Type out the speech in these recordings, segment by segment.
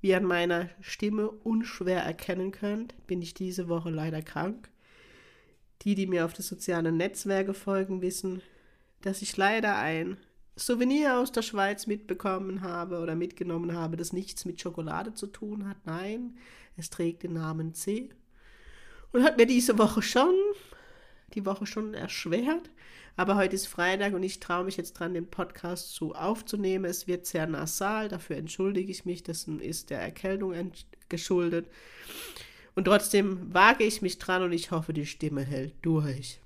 Wie ihr an meiner Stimme unschwer erkennen könnt, bin ich diese Woche leider krank. Die, die mir auf die sozialen Netzwerke folgen, wissen, dass ich leider ein Souvenir aus der Schweiz mitbekommen habe oder mitgenommen habe, das nichts mit Schokolade zu tun hat. Nein, es trägt den Namen C und hat mir diese Woche schon, die Woche schon erschwert. Aber heute ist Freitag und ich traue mich jetzt dran, den Podcast zu aufzunehmen. Es wird sehr nasal, dafür entschuldige ich mich. Das ist der Erkältung geschuldet. Und trotzdem wage ich mich dran und ich hoffe, die Stimme hält durch.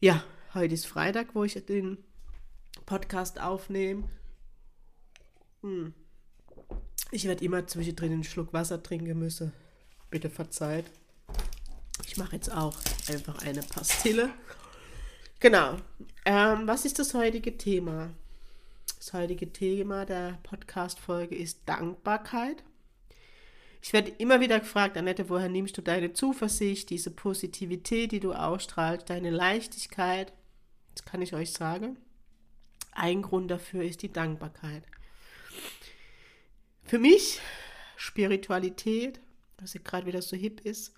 Ja, heute ist Freitag, wo ich den Podcast aufnehme. Hm. Ich werde immer zwischendrin einen Schluck Wasser trinken müssen. Bitte verzeiht. Ich mache jetzt auch einfach eine Pastille. Genau. Ähm, was ist das heutige Thema? Das heutige Thema der Podcast-Folge ist Dankbarkeit. Ich werde immer wieder gefragt, Annette, woher nimmst du deine Zuversicht, diese Positivität, die du ausstrahlst, deine Leichtigkeit? Das kann ich euch sagen. Ein Grund dafür ist die Dankbarkeit. Für mich Spiritualität, was ja gerade wieder so hip ist,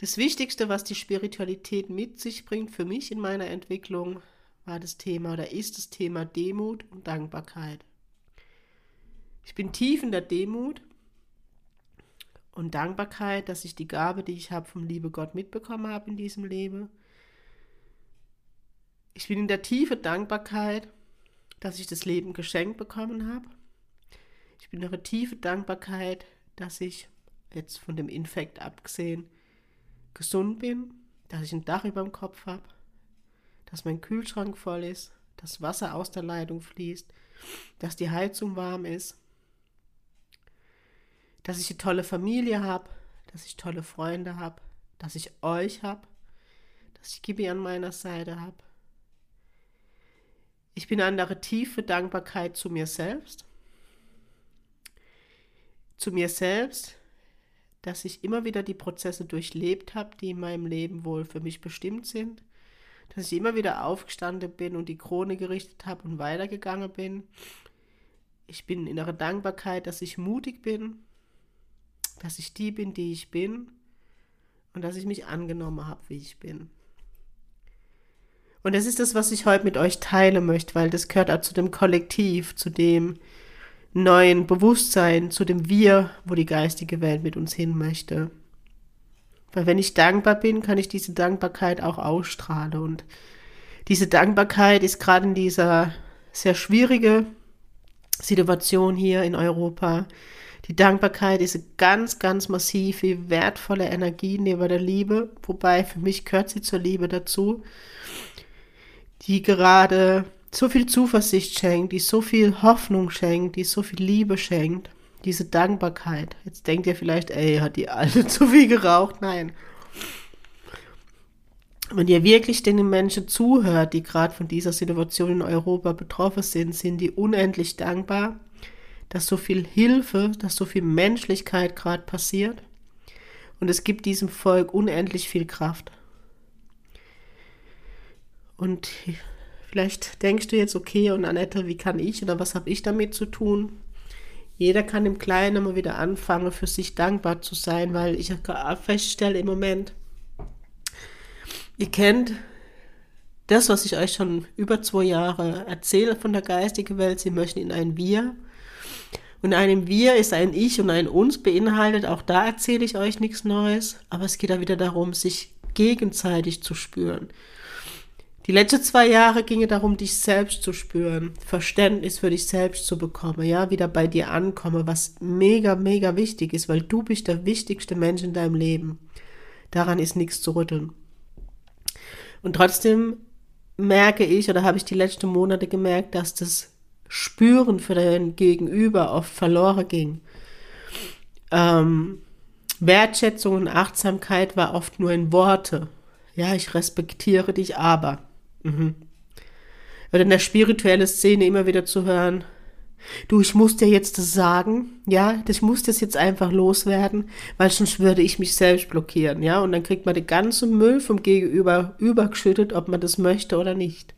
das Wichtigste, was die Spiritualität mit sich bringt für mich in meiner Entwicklung, war das Thema oder ist das Thema Demut und Dankbarkeit. Ich bin tief in der Demut und Dankbarkeit, dass ich die Gabe, die ich habe vom liebe Gott mitbekommen habe in diesem Leben. Ich bin in der tiefe Dankbarkeit, dass ich das Leben geschenkt bekommen habe. Ich bin in der tiefe Dankbarkeit, dass ich jetzt von dem Infekt abgesehen gesund bin, dass ich ein Dach über dem Kopf habe, dass mein Kühlschrank voll ist, dass Wasser aus der Leitung fließt, dass die Heizung warm ist, dass ich eine tolle Familie habe, dass ich tolle Freunde habe, dass ich euch habe, dass ich Gibi an meiner Seite habe. Ich bin an der tiefe Dankbarkeit zu mir selbst. Zu mir selbst, dass ich immer wieder die Prozesse durchlebt habe, die in meinem Leben wohl für mich bestimmt sind, dass ich immer wieder aufgestanden bin und die Krone gerichtet habe und weitergegangen bin. Ich bin in innerer Dankbarkeit, dass ich mutig bin, dass ich die bin, die ich bin und dass ich mich angenommen habe, wie ich bin. Und das ist das, was ich heute mit euch teilen möchte, weil das gehört auch zu dem Kollektiv, zu dem, neuen Bewusstsein, zu dem Wir, wo die geistige Welt mit uns hin möchte. Weil wenn ich dankbar bin, kann ich diese Dankbarkeit auch ausstrahlen. Und diese Dankbarkeit ist gerade in dieser sehr schwierige Situation hier in Europa. Die Dankbarkeit ist ganz, ganz massiv, wie wertvolle Energie neben der Liebe, wobei für mich gehört sie zur Liebe dazu, die gerade so viel Zuversicht schenkt, die so viel Hoffnung schenkt, die so viel Liebe schenkt, diese Dankbarkeit. Jetzt denkt ihr vielleicht, ey, hat die Alte zu viel geraucht? Nein. Wenn ihr wirklich den Menschen zuhört, die gerade von dieser Situation in Europa betroffen sind, sind die unendlich dankbar, dass so viel Hilfe, dass so viel Menschlichkeit gerade passiert. Und es gibt diesem Volk unendlich viel Kraft. Und Vielleicht denkst du jetzt, okay, und Annette, wie kann ich oder was habe ich damit zu tun? Jeder kann im Kleinen immer wieder anfangen, für sich dankbar zu sein, weil ich feststelle im Moment, ihr kennt das, was ich euch schon über zwei Jahre erzähle von der geistigen Welt. Sie möchten in ein Wir. Und einem Wir ist ein Ich und ein Uns beinhaltet. Auch da erzähle ich euch nichts Neues. Aber es geht da wieder darum, sich gegenseitig zu spüren. Die letzten zwei Jahre ging es darum, dich selbst zu spüren, Verständnis für dich selbst zu bekommen, ja, wieder bei dir ankommen, was mega, mega wichtig ist, weil du bist der wichtigste Mensch in deinem Leben. Daran ist nichts zu rütteln. Und trotzdem merke ich oder habe ich die letzten Monate gemerkt, dass das Spüren für dein Gegenüber oft verloren ging. ähm, Wertschätzung und Achtsamkeit war oft nur in Worte. Ja, ich respektiere dich, aber. Mhm. Oder in der spirituellen Szene immer wieder zu hören, du, ich muss dir jetzt das sagen, ja, ich muss das jetzt einfach loswerden, weil sonst würde ich mich selbst blockieren, ja, und dann kriegt man den ganzen Müll vom Gegenüber übergeschüttet, ob man das möchte oder nicht.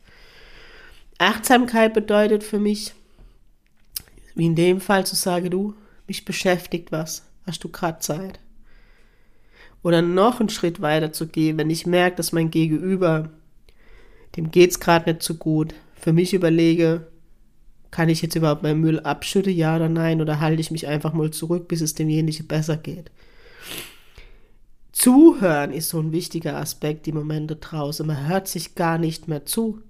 Achtsamkeit bedeutet für mich, wie in dem Fall zu sagen, du, mich beschäftigt was, hast du gerade Zeit? Oder noch einen Schritt weiter zu gehen, wenn ich merke, dass mein Gegenüber, dem geht's gerade nicht so gut, für mich überlege, kann ich jetzt überhaupt meinen Müll abschütten, ja oder nein, oder halte ich mich einfach mal zurück, bis es demjenigen besser geht. Zuhören ist so ein wichtiger Aspekt im Moment da draußen. Man hört sich gar nicht mehr zu.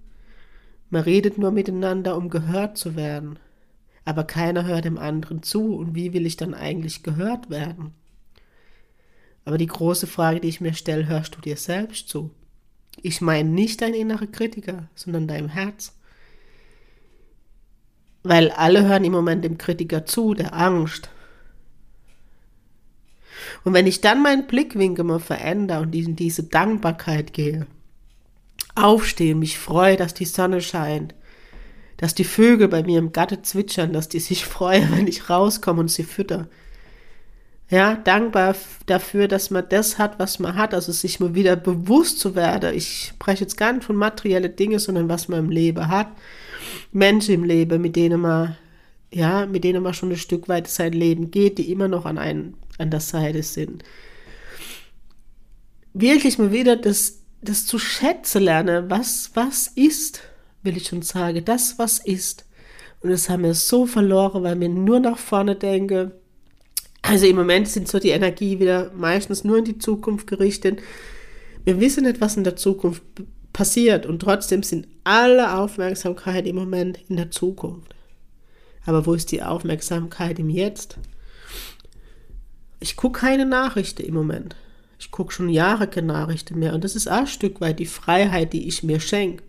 Man redet nur miteinander, um gehört zu werden. Aber keiner hört dem anderen zu. Und wie will ich dann eigentlich gehört werden? Aber die große Frage, die ich mir stelle, hörst du dir selbst zu? Ich meine nicht dein innerer Kritiker, sondern deinem Herz. Weil alle hören im Moment dem Kritiker zu, der Angst. Und wenn ich dann meinen Blickwinkel mal verändere und in diese Dankbarkeit gehe, aufstehe, mich freue, dass die Sonne scheint, dass die Vögel bei mir im Gatte zwitschern, dass die sich freuen, wenn ich rauskomme und sie fütter. Ja, dankbar dafür, dass man das hat, was man hat, also sich mal wieder bewusst zu werden. Ich spreche jetzt gar nicht von materiellen Dingen, sondern was man im Leben hat Menschen im Leben, mit denen man, ja, mit denen man schon ein Stück weit sein Leben geht, die immer noch an, einen, an der Seite sind. Wirklich mal wieder das, das zu schätzen lernen, was, was ist, will ich schon sagen, das, was ist. Und das haben wir so verloren, weil wir nur nach vorne denken. Also im Moment sind so die Energie wieder meistens nur in die Zukunft gerichtet. Wir wissen nicht, was in der Zukunft passiert und trotzdem sind alle Aufmerksamkeit im Moment in der Zukunft. Aber wo ist die Aufmerksamkeit im Jetzt? Ich gucke keine Nachrichten im Moment. Ich gucke schon Jahre keine Nachrichten mehr. Und das ist auch ein Stück weit die Freiheit, die ich mir schenke.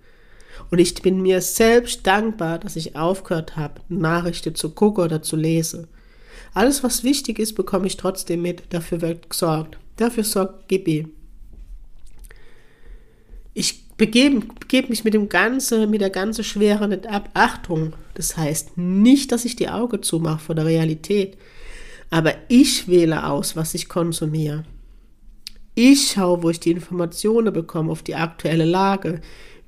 Und ich bin mir selbst dankbar, dass ich aufgehört habe, Nachrichten zu gucken oder zu lesen. Alles, was wichtig ist, bekomme ich trotzdem mit. Dafür wird gesorgt. Dafür sorgt Gibi. Ich begebe, begebe mich mit dem ganze, mit der ganzen Schwere nicht ab. Achtung, das heißt nicht, dass ich die Augen zumache vor der Realität, aber ich wähle aus, was ich konsumiere. Ich schaue, wo ich die Informationen bekomme auf die aktuelle Lage.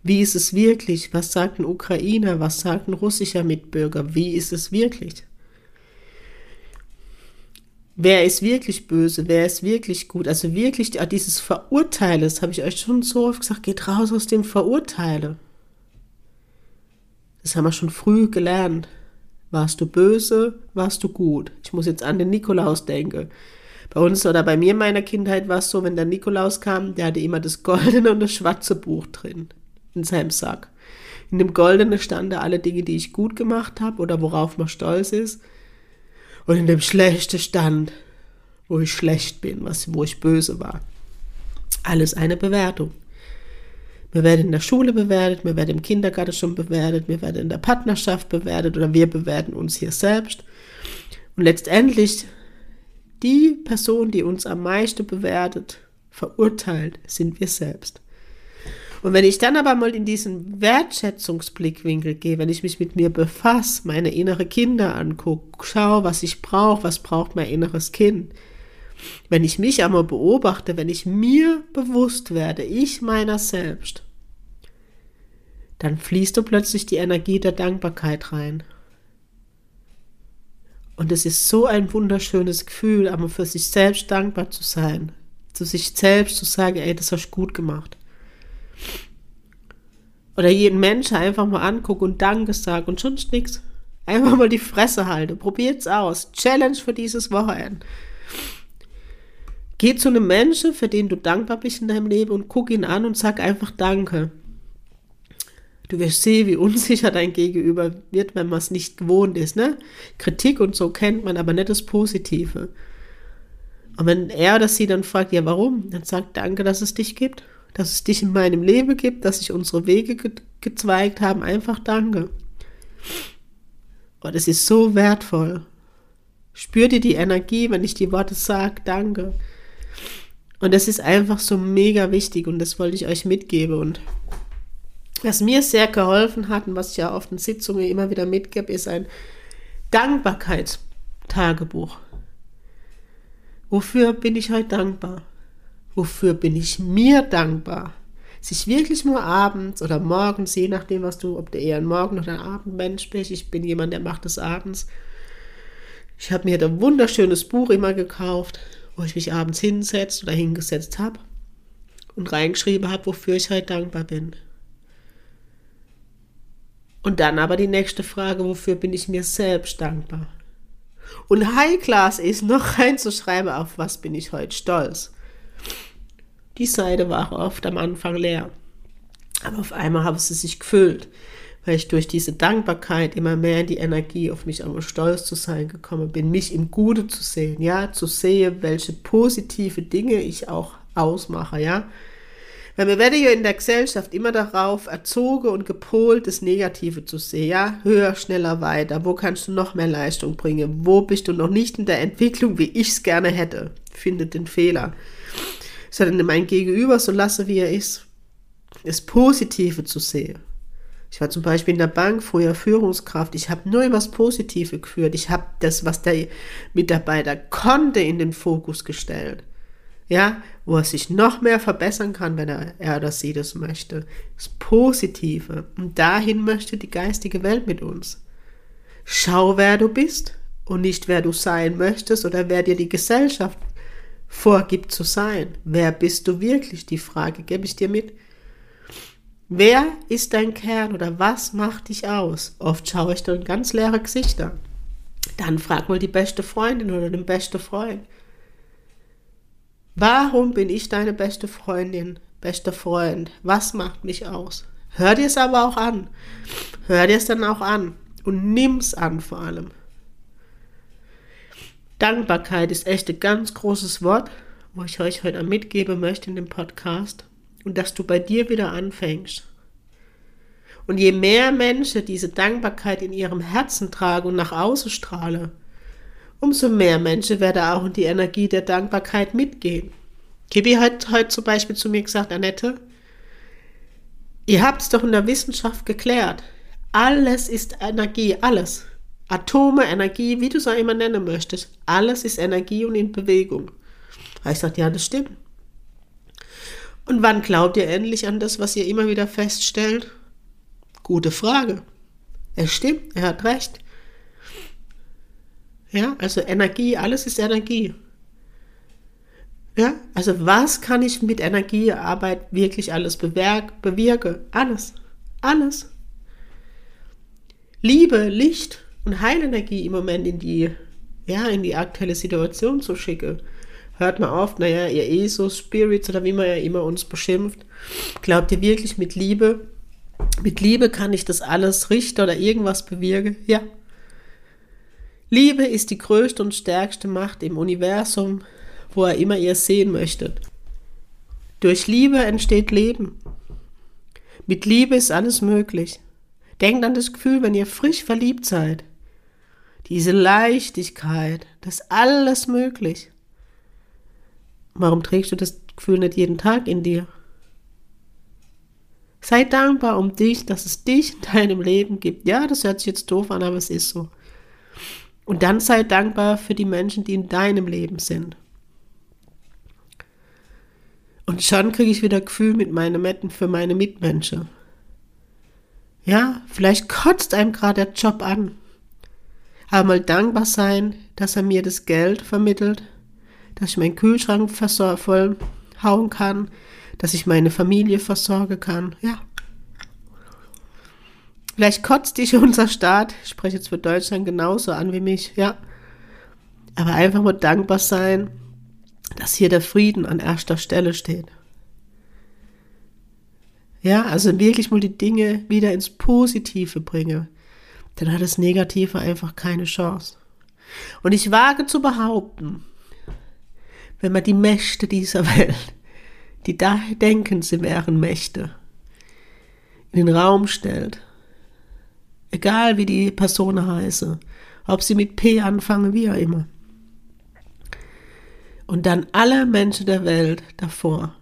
Wie ist es wirklich? Was sagt ein Ukrainer? Was sagt ein russischer Mitbürger? Wie ist es wirklich? Wer ist wirklich böse, wer ist wirklich gut. Also wirklich dieses Verurteilen, das habe ich euch schon so oft gesagt, geht raus aus dem Verurteile. Das haben wir schon früh gelernt. Warst du böse, warst du gut. Ich muss jetzt an den Nikolaus denken. Bei uns oder bei mir in meiner Kindheit war es so, wenn der Nikolaus kam, der hatte immer das goldene und das schwarze Buch drin in seinem Sack. In dem goldenen standen alle Dinge, die ich gut gemacht habe oder worauf man stolz ist und in dem schlechten Stand, wo ich schlecht bin, was, wo ich böse war. Alles eine Bewertung. Wir werden in der Schule bewertet, wir werden im Kindergarten schon bewertet, wir werden in der Partnerschaft bewertet oder wir bewerten uns hier selbst. Und letztendlich die Person, die uns am meisten bewertet, verurteilt, sind wir selbst. Und wenn ich dann aber mal in diesen Wertschätzungsblickwinkel gehe, wenn ich mich mit mir befasse, meine innere Kinder angucke, schaue, was ich brauche, was braucht mein inneres Kind, wenn ich mich einmal beobachte, wenn ich mir bewusst werde, ich meiner selbst, dann fließt du plötzlich die Energie der Dankbarkeit rein. Und es ist so ein wunderschönes Gefühl, aber für sich selbst dankbar zu sein, zu sich selbst zu sagen, ey, das hast du gut gemacht. Oder jeden Menschen einfach mal angucken und Danke sagen und sonst nichts. Einfach mal die Fresse halten. Probiert's aus. Challenge für dieses Wochenende. Geh zu einem Menschen, für den du dankbar bist in deinem Leben und guck ihn an und sag einfach Danke. Du wirst sehen, wie unsicher dein Gegenüber wird, wenn man es nicht gewohnt ist. Ne? Kritik und so kennt man, aber nicht das Positive. Und wenn er oder sie dann fragt, ja, warum? Dann sagt Danke, dass es dich gibt dass es dich in meinem Leben gibt, dass sich unsere Wege ge gezweigt haben. Einfach danke. Und es ist so wertvoll. Spür dir die Energie, wenn ich die Worte sage, danke. Und das ist einfach so mega wichtig und das wollte ich euch mitgeben. Und was mir sehr geholfen hat und was ich ja auf den Sitzungen immer wieder mitgebe, ist ein Dankbarkeitstagebuch. Wofür bin ich heute dankbar? Wofür bin ich mir dankbar? Sich wirklich nur abends oder morgens, je nachdem, was du, ob du eher ein Morgen- oder ein Abendmensch bist. Ich bin jemand, der macht es abends. Ich habe mir ein wunderschönes Buch immer gekauft, wo ich mich abends hinsetzt oder hingesetzt habe und reingeschrieben habe, wofür ich heute dankbar bin. Und dann aber die nächste Frage, wofür bin ich mir selbst dankbar? Und High Class ist noch reinzuschreiben, auf was bin ich heute stolz. Die Seite war oft am Anfang leer. Aber auf einmal habe sie sich gefüllt weil ich durch diese Dankbarkeit immer mehr in die Energie auf mich einmal stolz zu sein gekommen bin, mich im Gute zu sehen, ja, zu sehen, welche positive Dinge ich auch ausmache, ja. Weil wir werden ja in der Gesellschaft immer darauf erzogen und gepolt, das Negative zu sehen, ja, höher, schneller, weiter, wo kannst du noch mehr Leistung bringen, wo bist du noch nicht in der Entwicklung, wie ich es gerne hätte, findet den Fehler. Sondern mein Gegenüber so lasse, wie er ist, das Positive zu sehen. Ich war zum Beispiel in der Bank früher Führungskraft. Ich habe nur was Positives geführt. Ich habe das, was der Mitarbeiter konnte, in den Fokus gestellt. Ja, wo er sich noch mehr verbessern kann, wenn er, er oder sie das möchte. Das Positive. Und dahin möchte die geistige Welt mit uns. Schau, wer du bist und nicht wer du sein möchtest oder wer dir die Gesellschaft vorgibt zu sein. Wer bist du wirklich? Die Frage gebe ich dir mit. Wer ist dein Kern oder was macht dich aus? Oft schaue ich dann ganz leere Gesichter. Dann frag mal die beste Freundin oder den besten Freund. Warum bin ich deine beste Freundin, bester Freund? Was macht mich aus? Hör dir es aber auch an. Hör dir es dann auch an und nimm's an vor allem. Dankbarkeit ist echt ein ganz großes Wort, wo ich euch heute mitgeben möchte in dem Podcast und dass du bei dir wieder anfängst. Und je mehr Menschen diese Dankbarkeit in ihrem Herzen tragen und nach außen strahlen, umso mehr Menschen werden auch in die Energie der Dankbarkeit mitgehen. Kibi hat heute zum Beispiel zu mir gesagt, Annette, ihr habt es doch in der Wissenschaft geklärt. Alles ist Energie, alles. Atome, Energie, wie du es auch immer nennen möchtest. Alles ist Energie und in Bewegung. Ich sagte, ja, das stimmt. Und wann glaubt ihr endlich an das, was ihr immer wieder feststellt? Gute Frage. Es stimmt, er hat recht. Ja, also Energie, alles ist Energie. Ja, also was kann ich mit Energiearbeit wirklich alles bewirken? bewirke? Alles. Alles. Liebe, Licht und Heilenergie im Moment in die, ja, in die aktuelle Situation zu schicken hört man oft, naja, ihr ESO-Spirits oder wie man ja immer uns beschimpft. Glaubt ihr wirklich mit Liebe? Mit Liebe kann ich das alles richten oder irgendwas bewirken? Ja. Liebe ist die größte und stärkste Macht im Universum, wo er immer ihr sehen möchtet. Durch Liebe entsteht Leben. Mit Liebe ist alles möglich. Denkt an das Gefühl, wenn ihr frisch verliebt seid. Diese Leichtigkeit, das ist alles möglich. Warum trägst du das Gefühl nicht jeden Tag in dir? Sei dankbar um dich, dass es dich in deinem Leben gibt. Ja, das hört sich jetzt doof an, aber es ist so. Und dann sei dankbar für die Menschen, die in deinem Leben sind. Und schon kriege ich wieder Gefühl mit meinen Metten für meine Mitmenschen. Ja, vielleicht kotzt einem gerade der Job an. Aber mal dankbar sein, dass er mir das Geld vermittelt, dass ich meinen Kühlschrank voll hauen kann, dass ich meine Familie versorgen kann. Ja. Vielleicht kotzt dich unser Staat, ich spreche jetzt für Deutschland genauso an wie mich, ja. Aber einfach mal dankbar sein, dass hier der Frieden an erster Stelle steht. Ja, also wirklich mal die Dinge wieder ins Positive bringe. Dann hat das Negative einfach keine Chance. Und ich wage zu behaupten, wenn man die Mächte dieser Welt, die da denken, sie wären Mächte, in den Raum stellt, egal wie die Person heiße, ob sie mit P anfangen, wie auch immer. Und dann alle Menschen der Welt davor,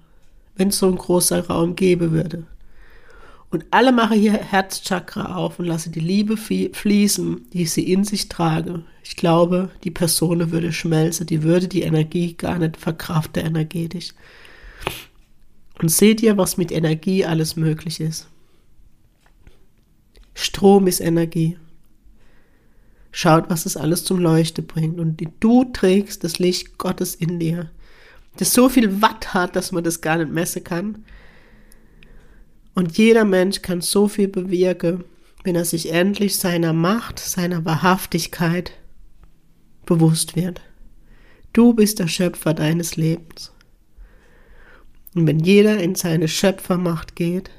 wenn es so ein großer Raum geben würde. Und alle machen hier Herzchakra auf und lassen die Liebe fließen, die sie in sich tragen. Ich glaube, die Person würde schmelzen, die würde die Energie gar nicht verkraften energetisch. Und seht ihr, was mit Energie alles möglich ist? Strom ist Energie. Schaut, was es alles zum Leuchten bringt. Und du trägst das Licht Gottes in dir, das so viel Watt hat, dass man das gar nicht messen kann. Und jeder Mensch kann so viel bewirken, wenn er sich endlich seiner Macht, seiner Wahrhaftigkeit bewusst wird. Du bist der Schöpfer deines Lebens. Und wenn jeder in seine Schöpfermacht geht,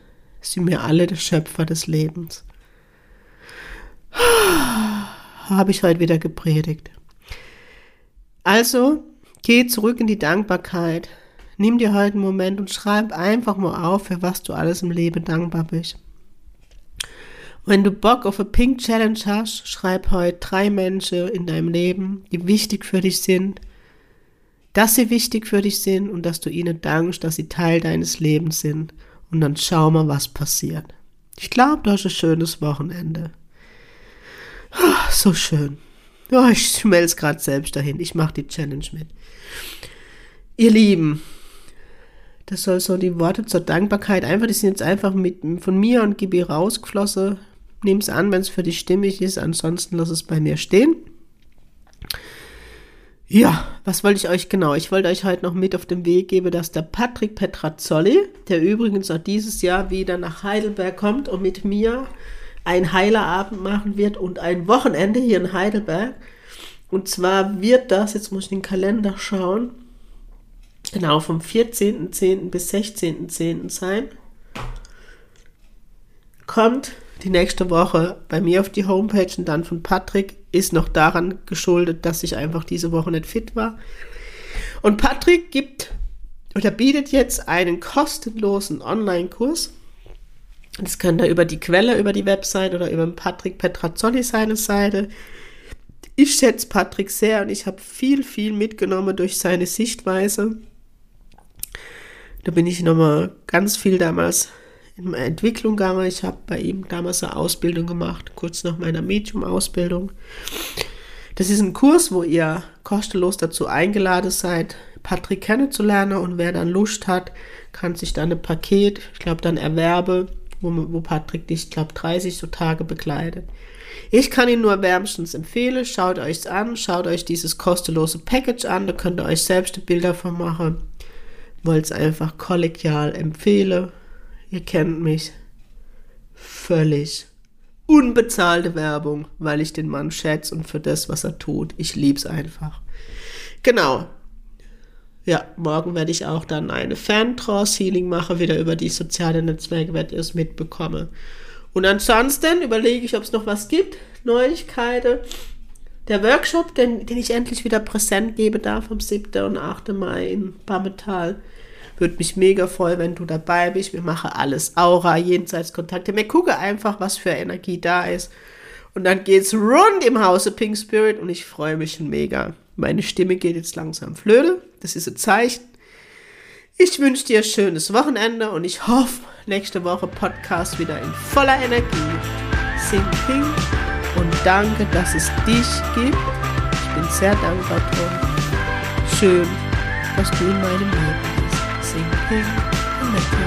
sind wir alle der Schöpfer des Lebens. Habe ich heute wieder gepredigt. Also, geh zurück in die Dankbarkeit. Nimm dir heute einen Moment und schreib einfach mal auf, für was du alles im Leben dankbar bist. Wenn du Bock auf eine Pink Challenge hast, schreib heute drei Menschen in deinem Leben, die wichtig für dich sind, dass sie wichtig für dich sind und dass du ihnen dankst, dass sie Teil deines Lebens sind. Und dann schau mal, was passiert. Ich glaube, du hast ein schönes Wochenende. Oh, so schön. Oh, ich schmelz gerade selbst dahin. Ich mache die Challenge mit. Ihr Lieben, das soll so die Worte zur Dankbarkeit einfach, die sind jetzt einfach mit, von mir und Gibi rausgeflossen. Nimm es an, wenn es für dich stimmig ist, ansonsten lass es bei mir stehen. Ja, was wollte ich euch genau? Ich wollte euch heute noch mit auf den Weg geben, dass der Patrick Petrazzoli, der übrigens auch dieses Jahr wieder nach Heidelberg kommt und mit mir ein Heilerabend machen wird und ein Wochenende hier in Heidelberg. Und zwar wird das, jetzt muss ich den Kalender schauen, genau vom 14.10. bis 16.10. sein. Kommt die nächste Woche bei mir auf die Homepage und dann von Patrick ist noch daran geschuldet, dass ich einfach diese Woche nicht fit war. Und Patrick gibt oder bietet jetzt einen kostenlosen Online-Kurs das könnt ihr über die Quelle, über die Website oder über Patrick Petrazzoli seine Seite. Ich schätze Patrick sehr und ich habe viel, viel mitgenommen durch seine Sichtweise. Da bin ich nochmal ganz viel damals in meiner Entwicklung gegangen. Ich habe bei ihm damals eine Ausbildung gemacht, kurz nach meiner Medium-Ausbildung. Das ist ein Kurs, wo ihr kostenlos dazu eingeladen seid, Patrick kennenzulernen und wer dann Lust hat, kann sich dann ein Paket, ich glaube dann erwerbe, wo, wo Patrick dich, glaube 30 so Tage begleitet. Ich kann ihn nur wärmstens empfehlen. Schaut euch's an, schaut euch dieses kostenlose Package an, da könnt ihr euch selbst Bilder von machen. Wollt es einfach kollegial empfehlen. Ihr kennt mich. Völlig unbezahlte Werbung, weil ich den Mann schätze und für das, was er tut. Ich lieb's einfach. Genau. Ja, morgen werde ich auch dann eine Fan-Trance-Healing machen, wieder über die sozialen Netzwerke, werdet ihr es mitbekommen. Und ansonsten überlege ich, ob es noch was gibt, Neuigkeiten. Der Workshop, den, den ich endlich wieder präsent geben darf am 7. und 8. Mai in Bammetal. Würde mich mega freuen, wenn du dabei bist. Wir machen alles Aura, Jenseitskontakte. Wir gucken einfach, was für Energie da ist. Und dann geht's rund im Hause Pink Spirit und ich freue mich mega. Meine Stimme geht jetzt langsam flöte. Das ist ein Zeichen. Ich wünsche dir ein schönes Wochenende und ich hoffe, nächste Woche Podcast wieder in voller Energie. Sing Ping und danke, dass es dich gibt. Ich bin sehr dankbar, Tom. Schön, dass du in meinem Leben nothing, nothing.